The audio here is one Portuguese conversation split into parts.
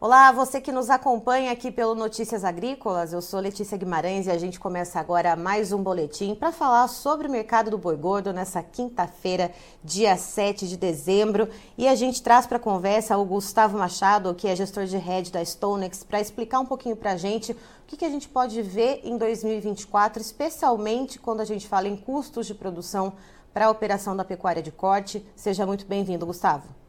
Olá, você que nos acompanha aqui pelo Notícias Agrícolas, eu sou Letícia Guimarães e a gente começa agora mais um boletim para falar sobre o mercado do boi gordo nessa quinta-feira, dia 7 de dezembro. E a gente traz para a conversa o Gustavo Machado, que é gestor de rede da Stonex, para explicar um pouquinho para a gente o que, que a gente pode ver em 2024, especialmente quando a gente fala em custos de produção para a operação da pecuária de corte. Seja muito bem-vindo, Gustavo.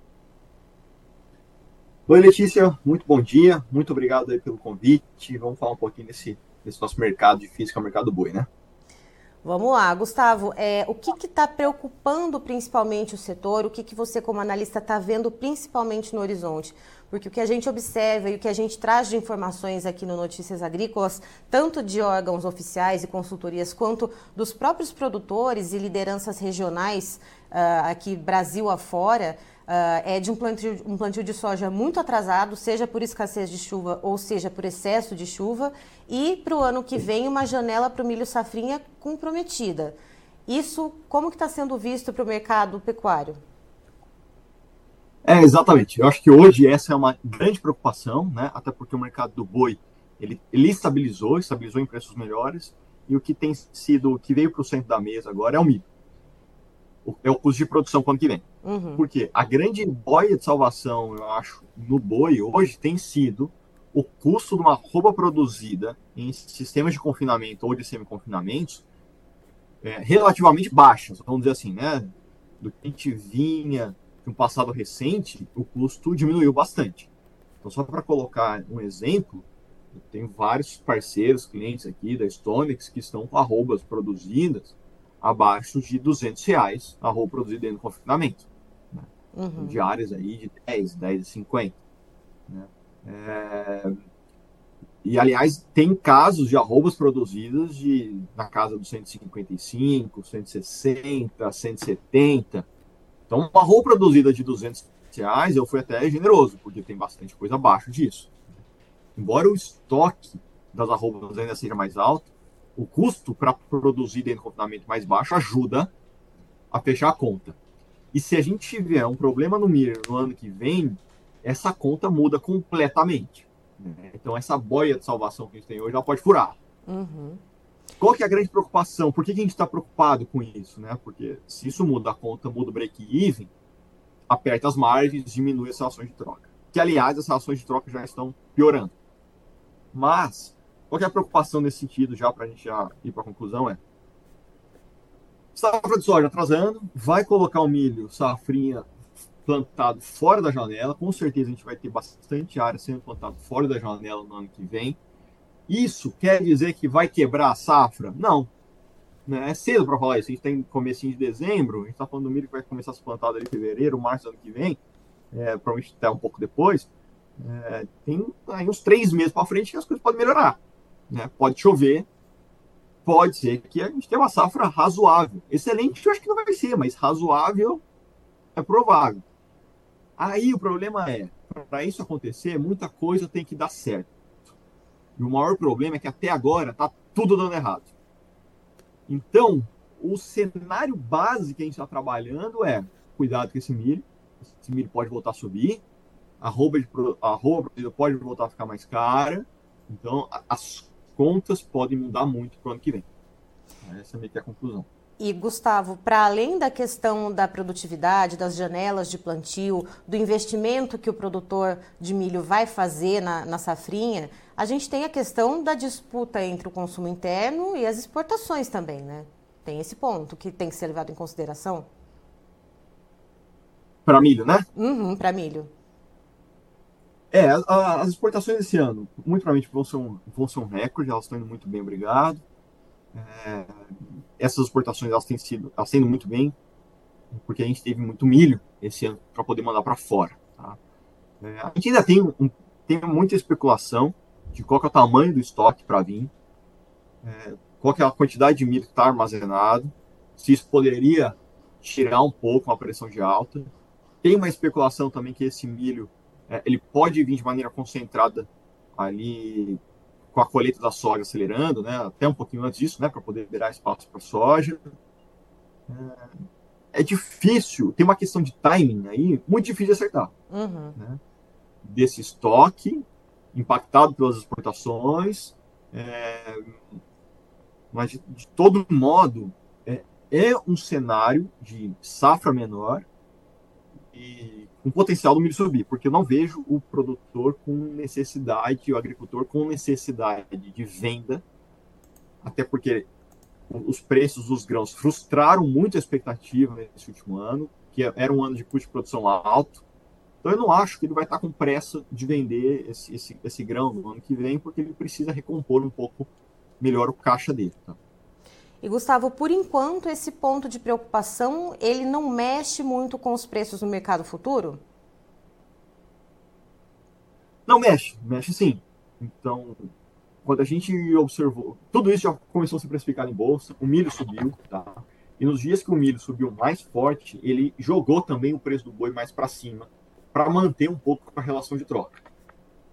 Oi, Letícia, muito bom dia, muito obrigado aí pelo convite. Vamos falar um pouquinho desse, desse nosso mercado é o mercado boi, né? Vamos lá, Gustavo. É, o que está preocupando principalmente o setor? O que, que você, como analista, está vendo principalmente no horizonte? Porque o que a gente observa e o que a gente traz de informações aqui no Notícias Agrícolas, tanto de órgãos oficiais e consultorias, quanto dos próprios produtores e lideranças regionais uh, aqui Brasil afora, é de um plantio, um plantio de soja muito atrasado, seja por escassez de chuva ou seja por excesso de chuva, e para o ano que vem uma janela para o milho safrinha comprometida. Isso como que está sendo visto para o mercado pecuário? É, exatamente. Eu acho que hoje essa é uma grande preocupação, né? até porque o mercado do boi ele, ele estabilizou, estabilizou em preços melhores, e o que tem sido, o que veio para o centro da mesa agora é o milho é o custo de produção quando que vem. Uhum. Porque a grande boia de salvação, eu acho, no boi hoje tem sido o custo de uma roupa produzida em sistemas de confinamento ou de semi-confinamentos é, relativamente baixas, vamos dizer assim, né? Do que a gente vinha um passado recente, o custo diminuiu bastante. Então, só para colocar um exemplo, eu tenho vários parceiros, clientes aqui da Stonex que estão com arrobas produzidas abaixo de 200 reais a roupa produzida dentro do confinamento. Né? Uhum. Diárias aí de 10, 10 e 50. Né? É... E, aliás, tem casos de arrobas produzidas de, na casa dos 155, 160, 170. Então, uma roupa produzida de 200 reais, eu fui até generoso, porque tem bastante coisa abaixo disso. Embora o estoque das arrobas ainda seja mais alto, o custo para produzir dentro do confinamento mais baixo ajuda a fechar a conta. E se a gente tiver um problema no milho no ano que vem, essa conta muda completamente. Né? Então, essa boia de salvação que a gente tem hoje, ela pode furar. Uhum. Qual que é a grande preocupação? Por que, que a gente está preocupado com isso? Né? Porque se isso muda a conta, muda o break-even, aperta as margens, diminui as relações de troca. Que, aliás, as relações de troca já estão piorando. Mas, qual é a preocupação nesse sentido, já para a gente já ir para a conclusão, é safra de soja atrasando, vai colocar o milho safrinha plantado fora da janela, com certeza a gente vai ter bastante área sendo plantado fora da janela no ano que vem. Isso quer dizer que vai quebrar a safra? Não. Né? É cedo para falar isso. A gente tem comecinho de dezembro, a gente está falando do milho que vai começar a ser plantado em fevereiro, março do ano que vem, é, provavelmente até um pouco depois. É, tem aí uns três meses para frente que as coisas podem melhorar. Né? Pode chover, pode ser que a gente tenha uma safra razoável. Excelente, eu acho que não vai ser, mas razoável é provável. Aí o problema é, para isso acontecer, muita coisa tem que dar certo. E o maior problema é que até agora está tudo dando errado. Então, o cenário base que a gente está trabalhando é cuidado com esse milho. Esse milho pode voltar a subir. A roupa, de, a roupa pode voltar a ficar mais cara. Então, as contas podem mudar muito para o ano que vem. Essa é meio que a conclusão. E, Gustavo, para além da questão da produtividade, das janelas de plantio, do investimento que o produtor de milho vai fazer na, na safrinha, a gente tem a questão da disputa entre o consumo interno e as exportações também, né? Tem esse ponto que tem que ser levado em consideração? Para milho, né? Uhum, para milho. É, a, as exportações esse ano, muito provavelmente vão ser um, vão ser um recorde, elas estão indo muito bem, obrigado. É, essas exportações elas têm sido, elas têm indo muito bem, porque a gente teve muito milho esse ano para poder mandar para fora. Tá? É, a gente ainda tem, um, tem muita especulação de qual é o tamanho do estoque para vir, é, qual é a quantidade de milho que está armazenado, se isso poderia tirar um pouco a pressão de alta. Tem uma especulação também que esse milho é, ele pode vir de maneira concentrada ali com a colheita da soja acelerando, né, até um pouquinho antes disso, né, para poder liberar espaço para soja. É, é, difícil, tem uma questão de timing aí, muito difícil de acertar. Uhum. Né? desse estoque, impactado pelas exportações, é, mas de, de todo modo é, é, um cenário de safra menor e com potencial do milho subir, porque eu não vejo o produtor com necessidade, o agricultor com necessidade de venda, até porque os preços dos grãos frustraram muito a expectativa nesse último ano, que era um ano de custo de produção alto. Então eu não acho que ele vai estar com pressa de vender esse, esse, esse grão no ano que vem, porque ele precisa recompor um pouco melhor o caixa dele. Tá? E Gustavo, por enquanto esse ponto de preocupação ele não mexe muito com os preços no mercado futuro? Não mexe, mexe sim. Então, quando a gente observou, tudo isso já começou a se precificar em bolsa, o milho subiu, tá? E nos dias que o milho subiu mais forte, ele jogou também o preço do boi mais para cima, para manter um pouco a relação de troca.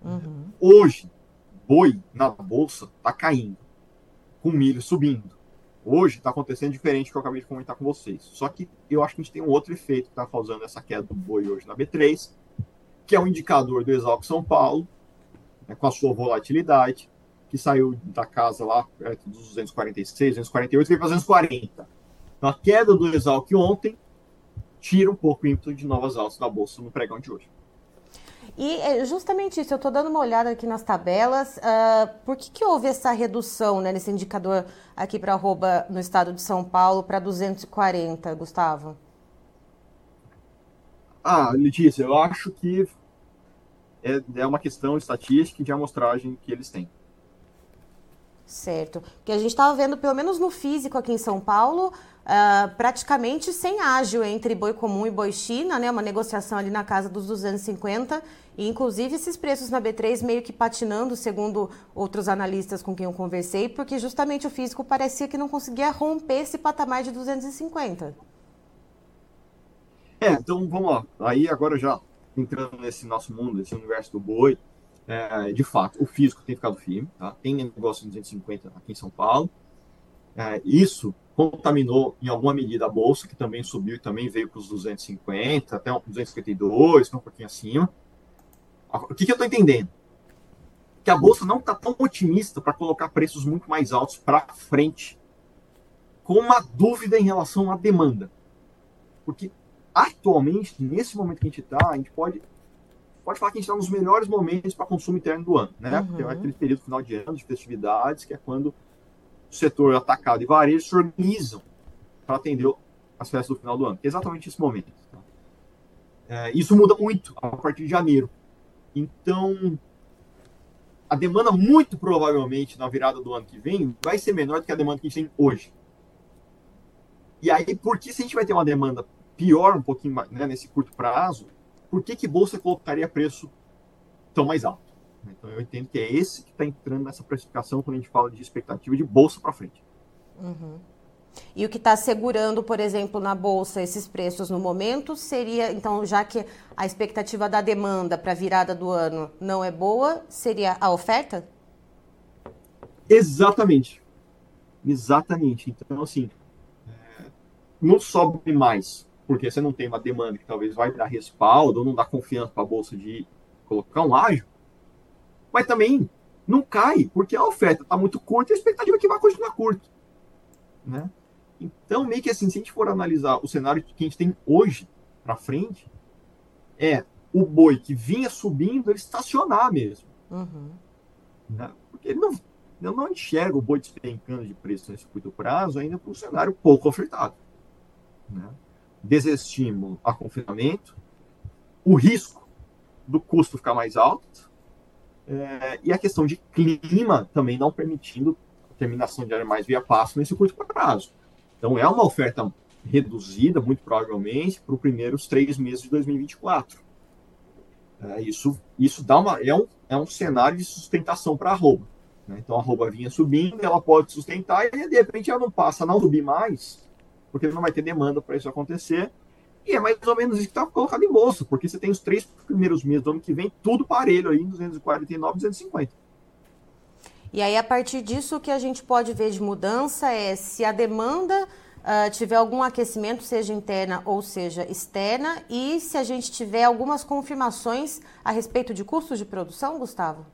Uhum. Hoje, boi na bolsa está caindo, com milho subindo. Hoje está acontecendo diferente do que eu acabei de comentar com vocês. Só que eu acho que a gente tem um outro efeito que está causando essa queda do boi hoje na B3, que é um indicador do Exalc São Paulo, né, com a sua volatilidade, que saiu da casa lá perto dos 246, 248, veio para 240. Então, a queda do Exalc ontem tira um pouco o ímpeto de novas altas da bolsa no pregão de hoje. E é justamente isso, eu estou dando uma olhada aqui nas tabelas. Uh, por que, que houve essa redução né, nesse indicador aqui para arroba no estado de São Paulo para 240, Gustavo? Ah, Letícia, eu acho que é, é uma questão estatística e de amostragem que eles têm. Certo. Porque a gente estava vendo, pelo menos no físico aqui em São Paulo, uh, praticamente sem ágil entre boi comum e boi China, né? Uma negociação ali na casa dos 250. E, inclusive, esses preços na B3 meio que patinando, segundo outros analistas com quem eu conversei, porque justamente o físico parecia que não conseguia romper esse patamar de 250. É, então vamos lá. Aí agora já entrando nesse nosso mundo, nesse universo do boi, é, de fato, o físico tem ficado firme, tá? tem negócio de 250 aqui em São Paulo. É, isso contaminou em alguma medida a bolsa, que também subiu e também veio para os 250, até 252, um pouquinho acima. O que, que eu estou entendendo? Que a bolsa não está tão otimista para colocar preços muito mais altos para frente, com uma dúvida em relação à demanda. Porque atualmente, nesse momento que a gente está, a gente pode pode falar que a gente está nos melhores momentos para consumo interno do ano, né? Uhum. Porque é aquele período final de ano, de festividades, que é quando o setor atacado e varejo se organizam para atender as festas do final do ano. Que é exatamente esse momento. Tá? É, isso muda muito a partir de janeiro. Então, a demanda, muito provavelmente, na virada do ano que vem, vai ser menor do que a demanda que a gente tem hoje. E aí, por que se a gente vai ter uma demanda pior um pouquinho mais, né, nesse curto prazo, por que, que bolsa colocaria preço tão mais alto? Então eu entendo que é esse que está entrando nessa precificação quando a gente fala de expectativa de bolsa para frente. Uhum. E o que está segurando, por exemplo, na bolsa esses preços no momento seria, então, já que a expectativa da demanda para a virada do ano não é boa, seria a oferta? Exatamente. Exatamente. Então, assim, é, não sobe mais porque você não tem uma demanda que talvez vai dar respaldo ou não dá confiança para a bolsa de colocar um ágio, mas também não cai, porque a oferta está muito curta e a expectativa é que vai continuar curta. Né? Então, meio que assim, se a gente for analisar o cenário que a gente tem hoje para frente, é o boi que vinha subindo, ele estacionar mesmo. Uhum. Né? Porque ele não, eu não enxergo o boi despencando de preço nesse curto prazo ainda para um cenário pouco ofertado. Né? Desestímulo a confinamento, o risco do custo ficar mais alto é, e a questão de clima também não permitindo a terminação de animais via passo nesse curto prazo. Então é uma oferta reduzida, muito provavelmente, para os primeiros três meses de 2024. É, isso, isso dá uma, é, um, é um cenário de sustentação para a arroba. Né? Então a arroba vinha subindo, ela pode sustentar e de repente ela não passa a não subir mais, porque não vai ter demanda para isso acontecer. E é mais ou menos isso que está colocado em bolsa, porque você tem os três primeiros meses do ano que vem, tudo parelho aí, 249, 250. E aí, a partir disso, o que a gente pode ver de mudança é se a demanda uh, tiver algum aquecimento, seja interna ou seja externa, e se a gente tiver algumas confirmações a respeito de custos de produção, Gustavo?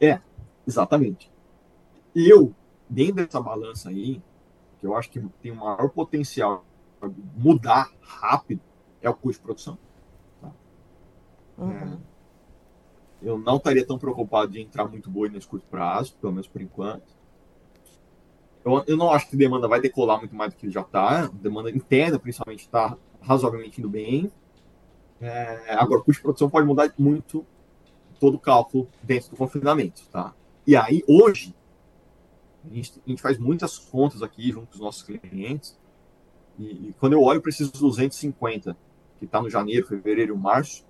É, exatamente. Eu, dentro dessa balança aí, que eu acho que tem o maior potencial para mudar rápido, é o custo de produção. Tá? Uhum. É, eu não estaria tão preocupado de entrar muito boi nesse curto prazo, pelo menos por enquanto. Eu, eu não acho que a demanda vai decolar muito mais do que já está. Demanda interna, principalmente, está razoavelmente indo bem. É, agora, o custo de produção pode mudar muito todo o cálculo dentro do confinamento, tá? E aí, hoje, a gente, a gente faz muitas contas aqui junto com os nossos clientes, e, e quando eu olho para esses 250, que está no janeiro, fevereiro e março,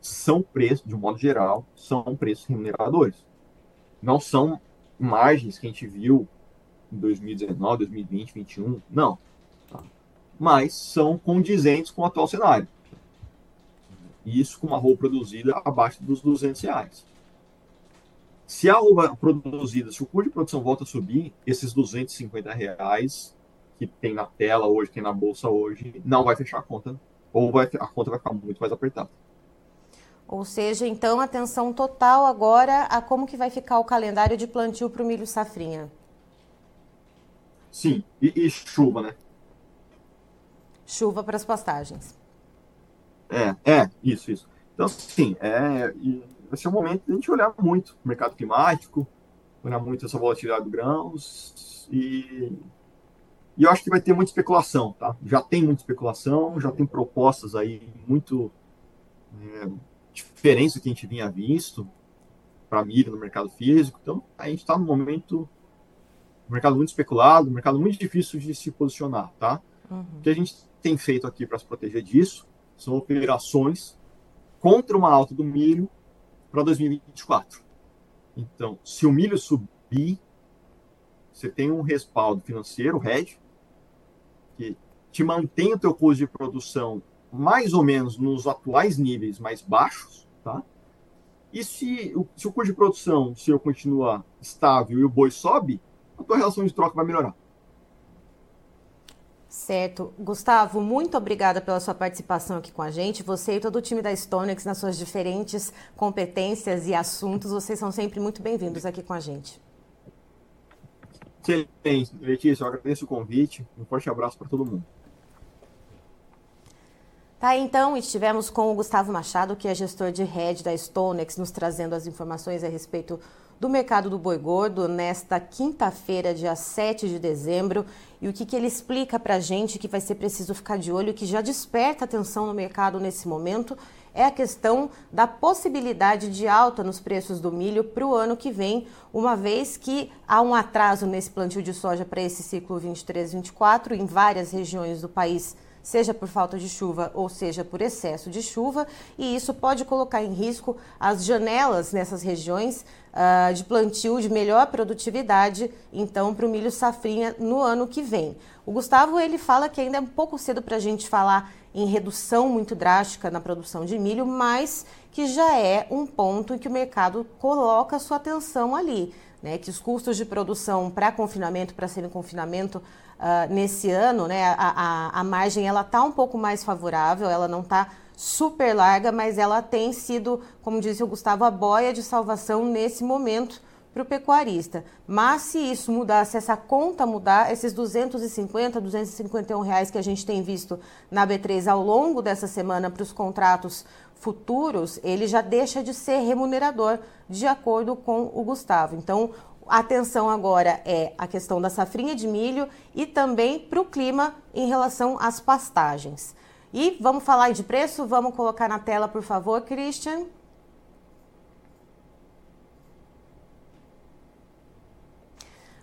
são preços, de um modo geral, são preços remuneradores. Não são margens que a gente viu em 2019, 2020, 2021, não. Mas são condizentes com o atual cenário. Isso com uma roupa produzida abaixo dos 200 reais. Se a roupa produzida, se o custo de produção volta a subir, esses 250 reais que tem na tela hoje, que tem na bolsa hoje, não vai fechar a conta. Ou vai, a conta vai ficar muito mais apertada. Ou seja, então, atenção total agora a como que vai ficar o calendário de plantio para o milho safrinha. Sim, e, e chuva, né? Chuva para as pastagens. É, é, isso, isso. Então, sim, é, vai ser um momento de a gente olhar muito o mercado climático, olhar muito essa volatilidade dos grãos e, e eu acho que vai ter muita especulação, tá? Já tem muita especulação, já tem propostas aí muito é, diferentes do que a gente vinha visto para milho no mercado físico. Então, a gente está num momento um mercado muito especulado, um mercado muito difícil de se posicionar, tá? Uhum. O que a gente tem feito aqui para se proteger disso são operações contra uma alta do milho para 2024. Então, se o milho subir, você tem um respaldo financeiro, o hedge, que te mantém o teu custo de produção mais ou menos nos atuais níveis mais baixos, tá? E se, se o custo de produção, se eu continuar estável e o boi sobe, a tua relação de troca vai melhorar. Certo. Gustavo, muito obrigada pela sua participação aqui com a gente. Você e todo o time da Stonex, nas suas diferentes competências e assuntos, vocês são sempre muito bem-vindos aqui com a gente. Excelente, Letícia, eu agradeço o convite. Um forte abraço para todo mundo. Tá, então, estivemos com o Gustavo Machado, que é gestor de rede da Stonex, nos trazendo as informações a respeito do mercado do boi gordo nesta quinta-feira, dia 7 de dezembro. E o que, que ele explica para a gente que vai ser preciso ficar de olho, que já desperta atenção no mercado nesse momento, é a questão da possibilidade de alta nos preços do milho para o ano que vem, uma vez que há um atraso nesse plantio de soja para esse ciclo 23-24 em várias regiões do país seja por falta de chuva ou seja por excesso de chuva, e isso pode colocar em risco as janelas nessas regiões uh, de plantio de melhor produtividade, então, para o milho safrinha no ano que vem. O Gustavo ele fala que ainda é um pouco cedo para a gente falar em redução muito drástica na produção de milho, mas que já é um ponto em que o mercado coloca sua atenção ali. Né, que os custos de produção para confinamento, para semi-confinamento, uh, nesse ano, né, a, a, a margem ela está um pouco mais favorável, ela não está super larga, mas ela tem sido, como disse o Gustavo, a boia de salvação nesse momento para o pecuarista. Mas se isso mudar, se essa conta mudar, esses 250, 251 reais que a gente tem visto na B3 ao longo dessa semana para os contratos futuros, ele já deixa de ser remunerador, de acordo com o Gustavo. Então, atenção agora é a questão da safrinha de milho e também para o clima em relação às pastagens. E vamos falar de preço? Vamos colocar na tela, por favor, Christian.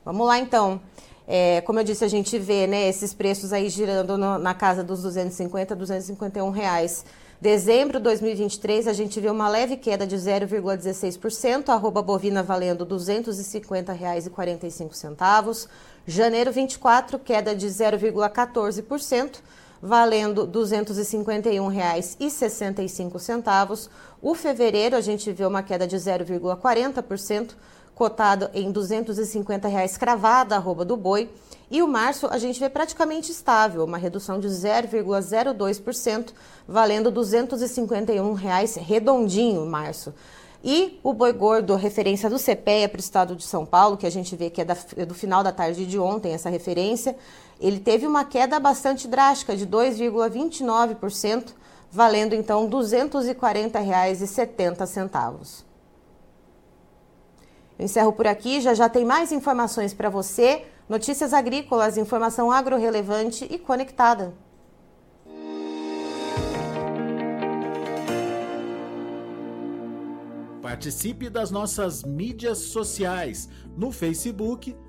Vamos lá, então. É, como eu disse, a gente vê né, esses preços aí girando no, na casa dos 250, 251 reais. Dezembro de 2023, a gente viu uma leve queda de 0,16%, arroba bovina valendo R$ 250,45. Janeiro 24, queda de 0,14%, valendo R$ 251,65. O fevereiro, a gente vê uma queda de 0,40%, cotado em 250 reais cravada a arroba do boi. E o março a gente vê praticamente estável, uma redução de 0,02%, valendo 251 reais redondinho março. E o boi gordo, referência do CPEA para o estado de São Paulo, que a gente vê que é, da, é do final da tarde de ontem, essa referência, ele teve uma queda bastante drástica, de 2,29%, valendo então R$ 240,70. Eu encerro por aqui, já já tem mais informações para você, notícias agrícolas, informação agro-relevante e conectada. Participe das nossas mídias sociais. No Facebook